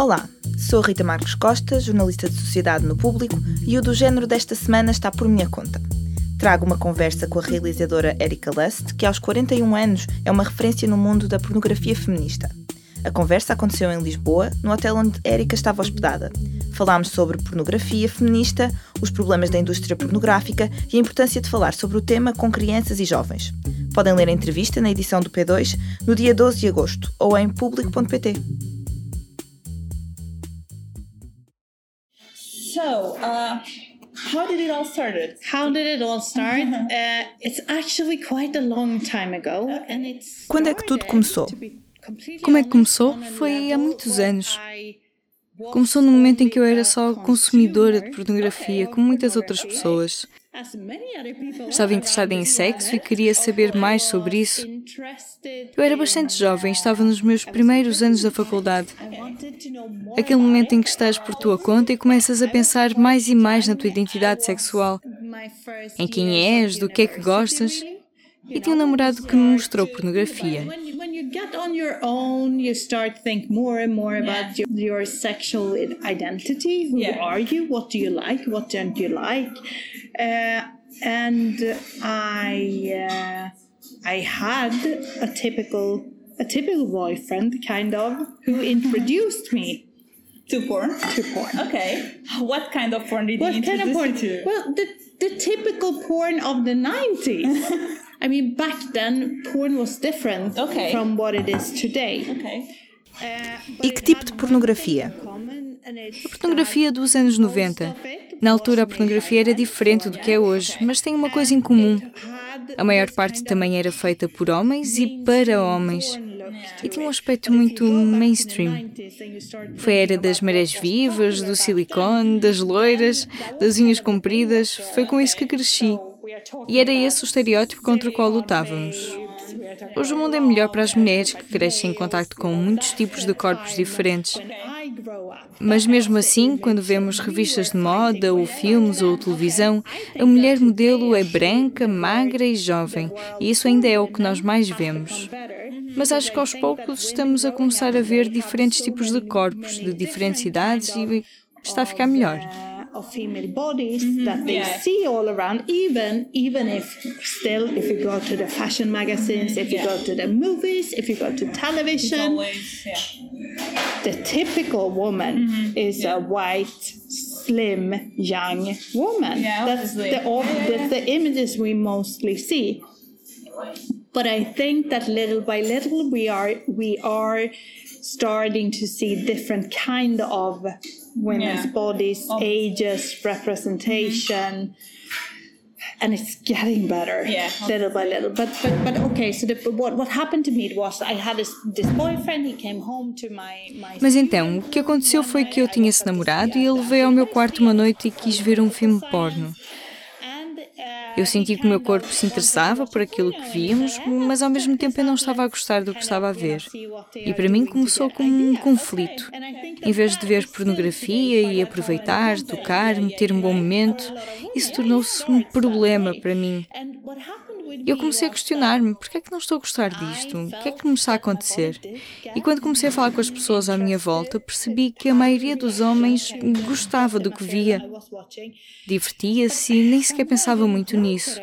Olá, sou Rita Marcos Costa, jornalista de sociedade no público, e o do género desta semana está por minha conta. Trago uma conversa com a realizadora Erika Lust, que aos 41 anos é uma referência no mundo da pornografia feminista. A conversa aconteceu em Lisboa, no hotel onde Erika estava hospedada. Falámos sobre pornografia feminista, os problemas da indústria pornográfica e a importância de falar sobre o tema com crianças e jovens. Podem ler a entrevista na edição do P2 no dia 12 de agosto ou em público.pt. So, uh, how did it all start? How did it all start? uh, it's actually quite a long time ago, and it's. Quando é que tudo começou? Como é que começou? Foi há muitos anos. Começou no momento em que eu era só consumidora de pornografia, como muitas outras pessoas. Estava interessada em sexo e queria saber mais sobre isso. Eu era bastante jovem, estava nos meus primeiros anos da faculdade. Aquele momento em que estás por tua conta e começas a pensar mais e mais na tua identidade sexual, em quem és, do que é que gostas. E tinha um namorado que me mostrou pornografia. Get on your own, you start think more and more about your, your, sexual identity. Who yeah. are you? What do you like? What don't you like? Uh, and I, uh, I had a typical, a typical boyfriend, kind of, who introduced me to porn. To porn. Okay. What kind of porn did what you kind of porn? to? Well, the the typical porn of the nineties. I mean, back then, porn was different okay. from what it is today. Okay. Uh, e que tipo de pornografia? A pornografia dos anos 90. Na altura, a pornografia era diferente do que é hoje, mas tem uma coisa em comum. A maior parte também era feita por homens e para homens. E tinha um aspecto muito mainstream. Foi a era das marés vivas, do silicone, das loiras, das unhas compridas. Foi com isso que cresci. E era esse o estereótipo contra o qual lutávamos. Hoje o mundo é melhor para as mulheres que crescem em contato com muitos tipos de corpos diferentes. Mas mesmo assim, quando vemos revistas de moda, ou filmes, ou televisão, a mulher modelo é branca, magra e jovem, e isso ainda é o que nós mais vemos. Mas acho que aos poucos estamos a começar a ver diferentes tipos de corpos, de diferentes idades, e está a ficar melhor. Of female bodies mm-hmm. that they yeah. see all around even even if still if you go to the fashion magazines if you yeah. go to the movies if you go to television always, yeah. the typical woman mm-hmm. is a white slim young woman that's the, that's the images we mostly see but i think that little by little we are we are starting to see different kind of women's yeah. bodies, oh. ages, representation. Mm-hmm. And it's getting better, yeah, little by little. But but but okay. So the, what what happened to me was I had this, this boyfriend. He came home to my my. Mas então o que aconteceu foi que eu tinha esse namorado e ele veio ao meu quarto uma noite e quis ver um filme porno. Eu senti que o meu corpo se interessava por aquilo que víamos, mas ao mesmo tempo eu não estava a gostar do que estava a ver. E para mim começou como um conflito. Em vez de ver pornografia e aproveitar, tocar, ter um bom momento, isso tornou-se um problema para mim. Eu comecei a questionar-me: por que é que não estou a gostar disto? O que é que me está a acontecer? E quando comecei a falar com as pessoas à minha volta, percebi que a maioria dos homens gostava do que via, divertia-se e nem sequer pensava muito nisso.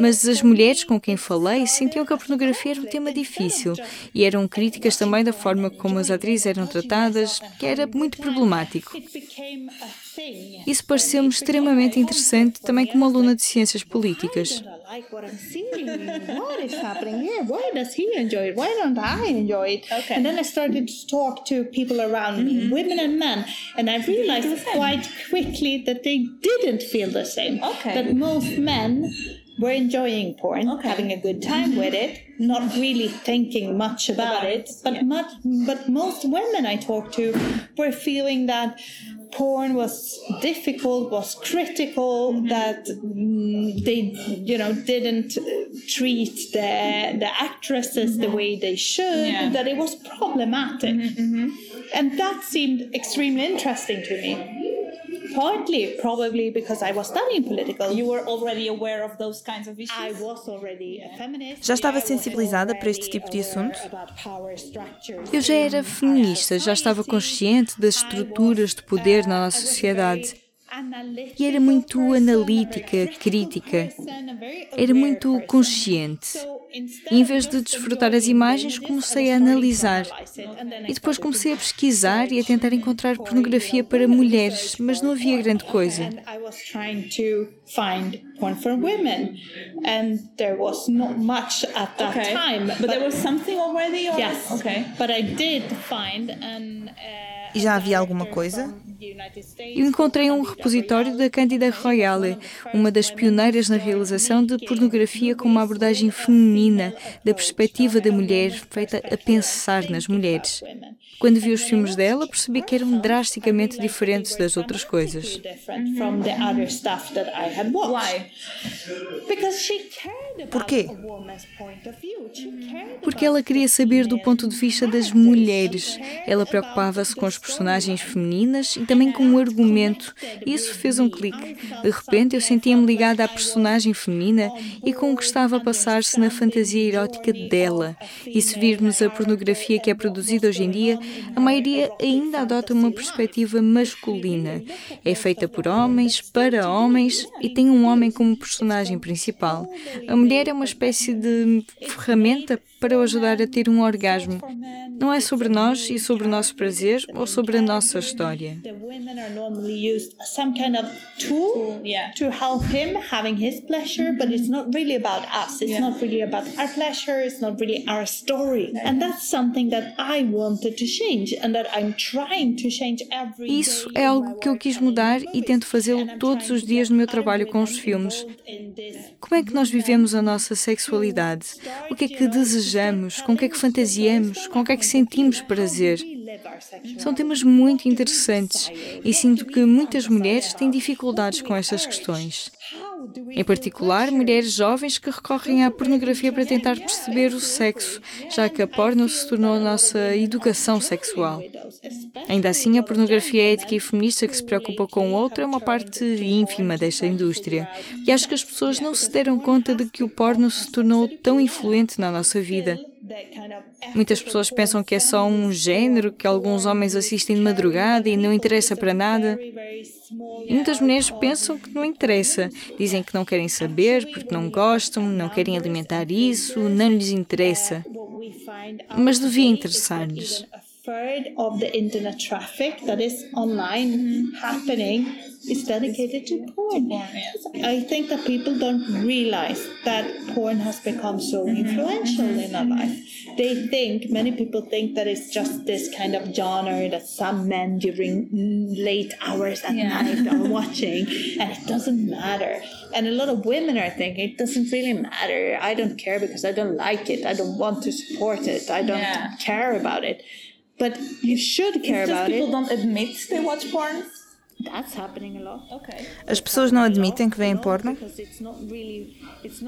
Mas as mulheres com quem falei sentiam que a pornografia era um tema difícil e eram críticas também da forma como as atrizes eram tratadas, que era muito problemático. Isso pareceu-me extremamente interessante também como aluna de ciências políticas. were enjoying porn, okay. having a good time mm-hmm. with it, not really thinking much about, about it. But yeah. much, but most women I talked to were feeling that porn was difficult, was critical, mm-hmm. that mm, they, you know, didn't treat the the actresses mm-hmm. the way they should. Yeah. That it was problematic, mm-hmm, mm-hmm. and that seemed extremely interesting to me. Partly probably because I was studying political. You were already aware of those kinds of issues? I was already a feminist. Já estava sensibilizada para este tipo de assunto? Eu já era feminista, já estava consciente das estruturas de poder na nossa sociedade. E era muito analítica, crítica. Era muito consciente. E em vez de desfrutar as imagens, comecei a analisar. E depois comecei a pesquisar e a tentar encontrar pornografia para mulheres, mas não havia grande coisa. porn for women and there was not much at that okay. time but, but, there was something already or? yes okay but i did find an uh, e já havia alguma coisa? Eu encontrei um repositório da Cândida Royale, uma das pioneiras na realização de pornografia com uma abordagem feminina, da perspectiva da mulher, feita a pensar nas mulheres. Quando vi os filmes dela, percebi que eram drasticamente diferentes das outras coisas. Porquê? Porque ela queria saber do ponto de vista das mulheres. Ela preocupava-se com as personagens femininas e também com o argumento. Isso fez um clique. De repente eu sentia-me ligada à personagem feminina e com o que estava a passar-se na fantasia erótica dela. E se virmos a pornografia que é produzida hoje em dia, a maioria ainda adota uma perspectiva masculina. É feita por homens, para homens e tem um homem como personagem principal. A mulher é uma espécie de ferramenta para o ajudar a ter um orgasmo. Não é sobre nós e sobre o nosso prazer ou sobre a nossa história. to help him having his pleasure, but it's not really about us. It's not really about our pleasure. It's not really our story. And that's something that I wanted to change and that I'm trying to change every Isso é algo que eu quis mudar e tento fazê-lo todos os dias no meu trabalho com os filmes. Como é que nós vivemos a nossa sexualidade? O que é que desejamos? Com o que é que fantasiamos? Com o que é que sentimos prazer? São temas muito interessantes e sinto que muitas mulheres têm dificuldades com estas questões. Em particular, mulheres jovens que recorrem à pornografia para tentar perceber o sexo, já que a porno se tornou a nossa educação sexual. Ainda assim, a pornografia ética e feminista que se preocupa com o outro é uma parte ínfima desta indústria. E acho que as pessoas não se deram conta de que o porno se tornou tão influente na nossa vida. Muitas pessoas pensam que é só um género que alguns homens assistem de madrugada e não interessa para nada. E muitas mulheres pensam que não interessa. Dizem que não querem saber porque não gostam, não querem alimentar isso, não lhes interessa. Mas devia interessar-lhes. Third of the internet traffic that is online happening is dedicated to porn. I think that people don't realize that porn has become so mm-hmm. influential in our life. They think, many people think that it's just this kind of genre that some men during late hours at yeah. night are watching, and it doesn't matter. And a lot of women are thinking, it doesn't really matter. I don't care because I don't like it. I don't want to support it. I don't yeah. care about it. But you should care it's about people it. don't admit they watch porn. As pessoas não admitem que veem porno?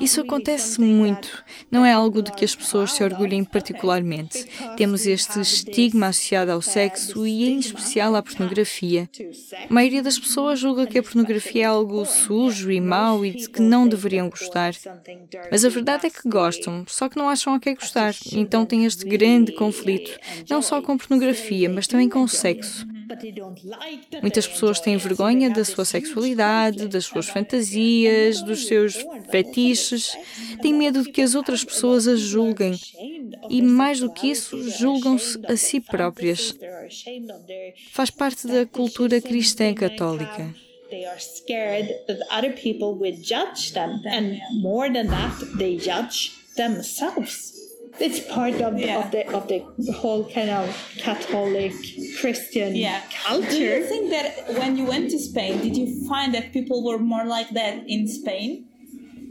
Isso acontece muito. Não é algo de que as pessoas se orgulhem particularmente. Temos este estigma associado ao sexo e, em especial, à pornografia. A maioria das pessoas julga que a pornografia é algo sujo e mau e de que não deveriam gostar. Mas a verdade é que gostam, só que não acham a que gostar. Então tem este grande conflito, não só com pornografia, mas também com o sexo. Muitas pessoas têm vergonha da sua sexualidade, das suas fantasias, dos seus fetiches, têm medo de que as outras pessoas as julguem e, mais do que isso, julgam-se a si próprias. Faz parte da cultura cristã católica. Themselves. It's part of, yeah. of the of the whole kind of Catholic Christian yeah. culture. Do you think that when you went to Spain, did you find that people were more like that in Spain,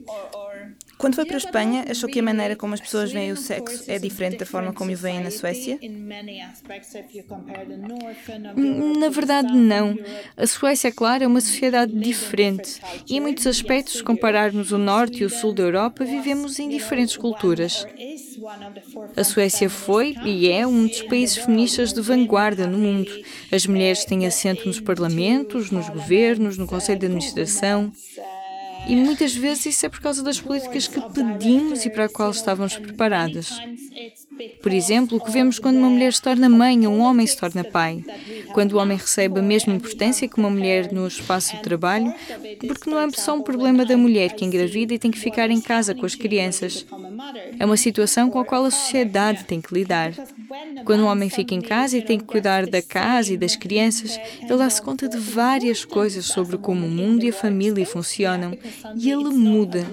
or, or Quando foi para a Espanha, achou que a maneira como as pessoas veem o sexo é diferente da forma como o veem na Suécia? Na verdade, não. A Suécia, é claro, é uma sociedade diferente e, em muitos aspectos, se compararmos o norte e o sul da Europa, vivemos em diferentes culturas. A Suécia foi e é um dos países feministas de vanguarda no mundo. As mulheres têm assento nos parlamentos, nos governos, no Conselho de Administração. E muitas vezes isso é por causa das políticas que pedimos e para a qual estávamos preparadas. Por exemplo, o que vemos quando uma mulher se torna mãe ou um homem se torna pai. Quando o homem recebe a mesma importância que uma mulher no espaço de trabalho, porque não é só um problema da mulher que engravida e tem que ficar em casa com as crianças. É uma situação com a qual a sociedade tem que lidar. Quando um homem fica em casa e tem que cuidar da casa e das crianças, ele dá-se conta de várias coisas sobre como o mundo e a família funcionam e ele muda.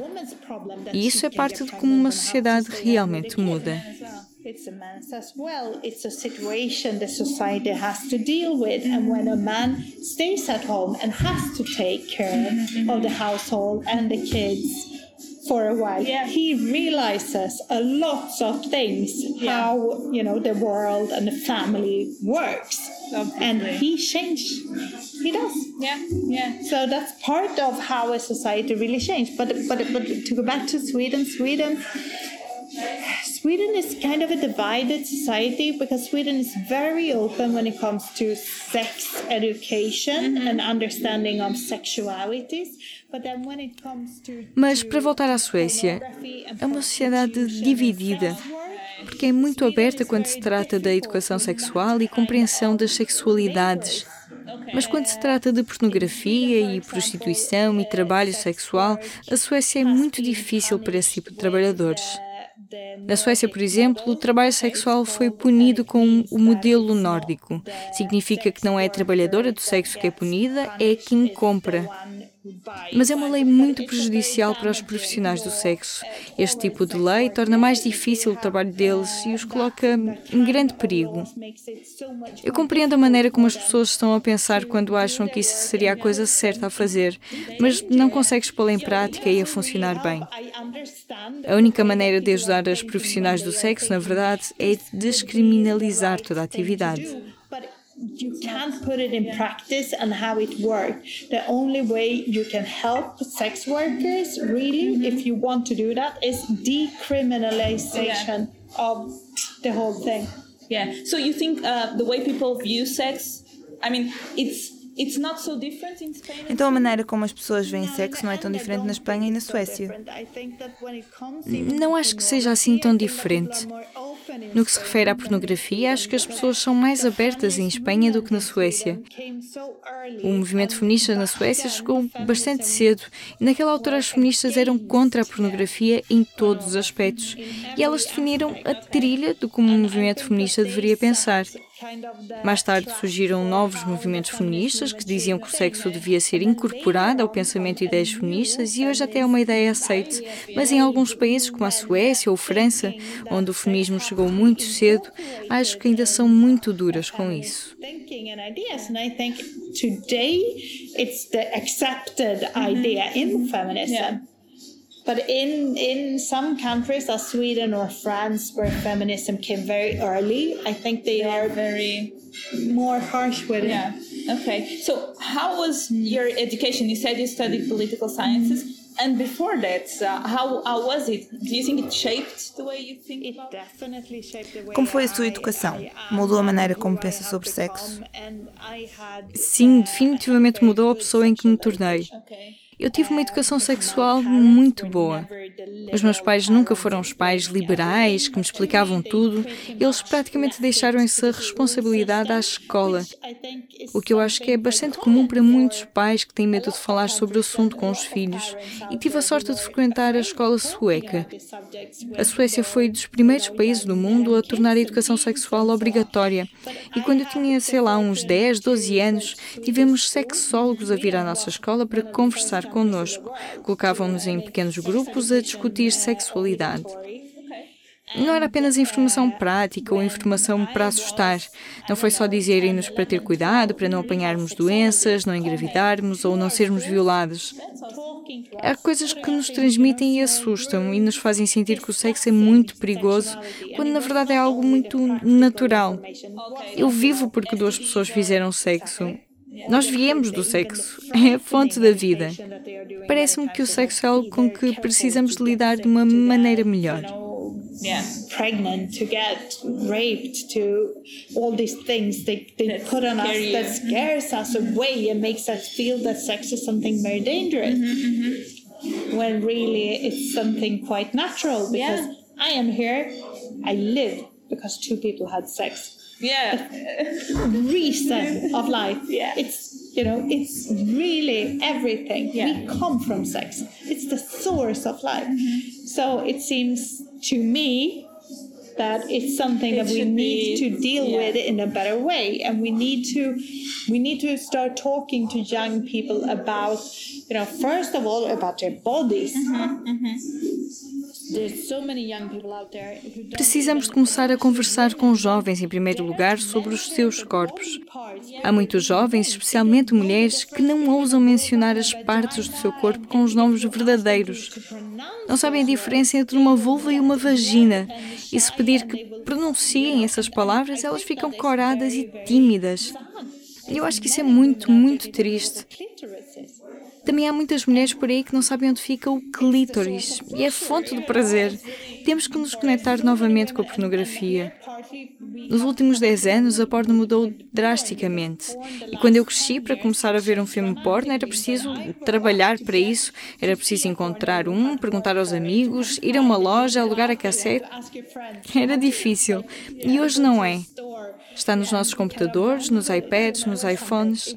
E isso é parte de como uma sociedade realmente muda. it's a man's as well. It's a situation the society has to deal with. And when a man stays at home and has to take care of the household and the kids for a while, yeah. he realizes a lot of things yeah. how you know the world and the family works. Obviously. And he changed. He does. Yeah, yeah. So that's part of how a society really changed. But but but to go back to Sweden, Sweden Sweden is kind of a divided society because Sweden is very open when it comes to sex education mm-hmm. and understanding of sexualities. Mas para voltar à Suécia, é uma sociedade dividida, porque é muito aberta quando se trata da educação sexual e compreensão das sexualidades. Mas quando se trata de pornografia e prostituição e trabalho sexual, a Suécia é muito difícil para esse tipo de trabalhadores. Na Suécia, por exemplo, o trabalho sexual foi punido com o modelo nórdico. Significa que não é a trabalhadora do sexo que é punida, é quem compra. Mas é uma lei muito prejudicial para os profissionais do sexo. Este tipo de lei torna mais difícil o trabalho deles e os coloca em grande perigo. Eu compreendo a maneira como as pessoas estão a pensar quando acham que isso seria a coisa certa a fazer, mas não consegues pô-la em prática e a funcionar bem. A única maneira de ajudar os profissionais do sexo, na verdade, é descriminalizar toda a atividade. You can't put it in practice and how it works. The only way you can help sex workers, really, mm-hmm. if you want to do that, is decriminalization yeah. of the whole thing. Yeah. So you think uh, the way people view sex, I mean, it's Então a maneira como as pessoas veem sexo não é tão diferente na Espanha e na Suécia. Não acho que seja assim tão diferente. No que se refere à pornografia, acho que as pessoas são mais abertas em Espanha do que na Suécia. O movimento feminista na Suécia chegou bastante cedo e naquela altura as feministas eram contra a pornografia em todos os aspectos e elas definiram a trilha do como o movimento feminista deveria pensar. Mais tarde surgiram novos movimentos feministas que diziam que o sexo devia ser incorporado ao pensamento e ideias feministas e hoje até é uma ideia aceite, mas em alguns países como a Suécia ou França, onde o feminismo chegou muito cedo, acho que ainda são muito duras com isso. But in in some countries, like Sweden or France, where feminism came very early, I think they, they are very more harsh with yeah. it. Yeah. Okay. So, how was your education? You said you studied political sciences. Mm-hmm. And before that, uh, how, how was it? Do you think it shaped the way you think it definitely shaped the way Como foi a sua educação? Mudou a maneira como pensa sobre sexo? Sim, definitivamente mudou a pessoa em que me tornei. Okay. Eu tive uma educação sexual muito boa. Os meus pais nunca foram os pais liberais que me explicavam tudo. Eles praticamente deixaram essa responsabilidade à escola. O que eu acho que é bastante comum para muitos pais que têm medo de falar sobre o assunto com os filhos. E tive a sorte de frequentar a escola sueca. A Suécia foi dos primeiros países do mundo a tornar a educação sexual obrigatória. E quando eu tinha, sei lá, uns 10, 12 anos, tivemos sexólogos a vir à nossa escola para conversar conosco. Colocavam-nos em pequenos grupos a discutir sexualidade. Não era apenas informação prática ou informação para assustar. Não foi só dizerem-nos para ter cuidado, para não apanharmos doenças, não engravidarmos ou não sermos violados. Há coisas que nos transmitem e assustam e nos fazem sentir que o sexo é muito perigoso, quando na verdade é algo muito natural. Eu vivo porque duas pessoas fizeram sexo. Nós viemos do sexo, é a fonte da vida. Parece-me que o sexo é algo com que precisamos de lidar de uma maneira melhor. yeah. pregnant to get raped to all these things they, they put on us that scares us away and makes us feel that sex is something very dangerous mm-hmm, mm-hmm. when really it's something quite natural because yeah. i am here i live because two people had sex yeah. Reason of life. Yeah. It's you know it's really everything. Yeah. we come from sex. It's the source of life. Mm-hmm. so it seems to me that it's something it that we need be, to deal yeah. with in a better way. And we need to we need to start talking to young people about you know first of all about their bodies. Mm-hmm, mm-hmm. Precisamos de começar a conversar com jovens, em primeiro lugar, sobre os seus corpos. Há muitos jovens, especialmente mulheres, que não ousam mencionar as partes do seu corpo com os nomes verdadeiros. Não sabem a diferença entre uma vulva e uma vagina. E se pedir que pronunciem essas palavras, elas ficam coradas e tímidas. Eu acho que isso é muito, muito triste. Também há muitas mulheres por aí que não sabem onde fica o clítoris e é fonte do prazer. Temos que nos conectar novamente com a pornografia. Nos últimos 10 anos, a porno mudou drasticamente. E quando eu cresci para começar a ver um filme porno, era preciso trabalhar para isso. Era preciso encontrar um, perguntar aos amigos, ir a uma loja, alugar a cassete. Era difícil. E hoje não é. Está nos nossos computadores, nos iPads, nos iPhones.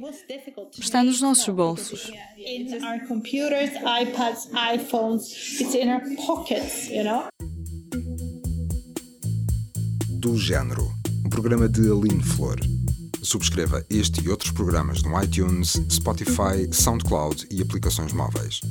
Está nos nossos bolsos. in our computers, iPads, iPhones. It's in our pockets, you know. Do Género, um programa de Aline Flor. Subscreva este e outros programas no iTunes, Spotify, SoundCloud e aplicações móveis.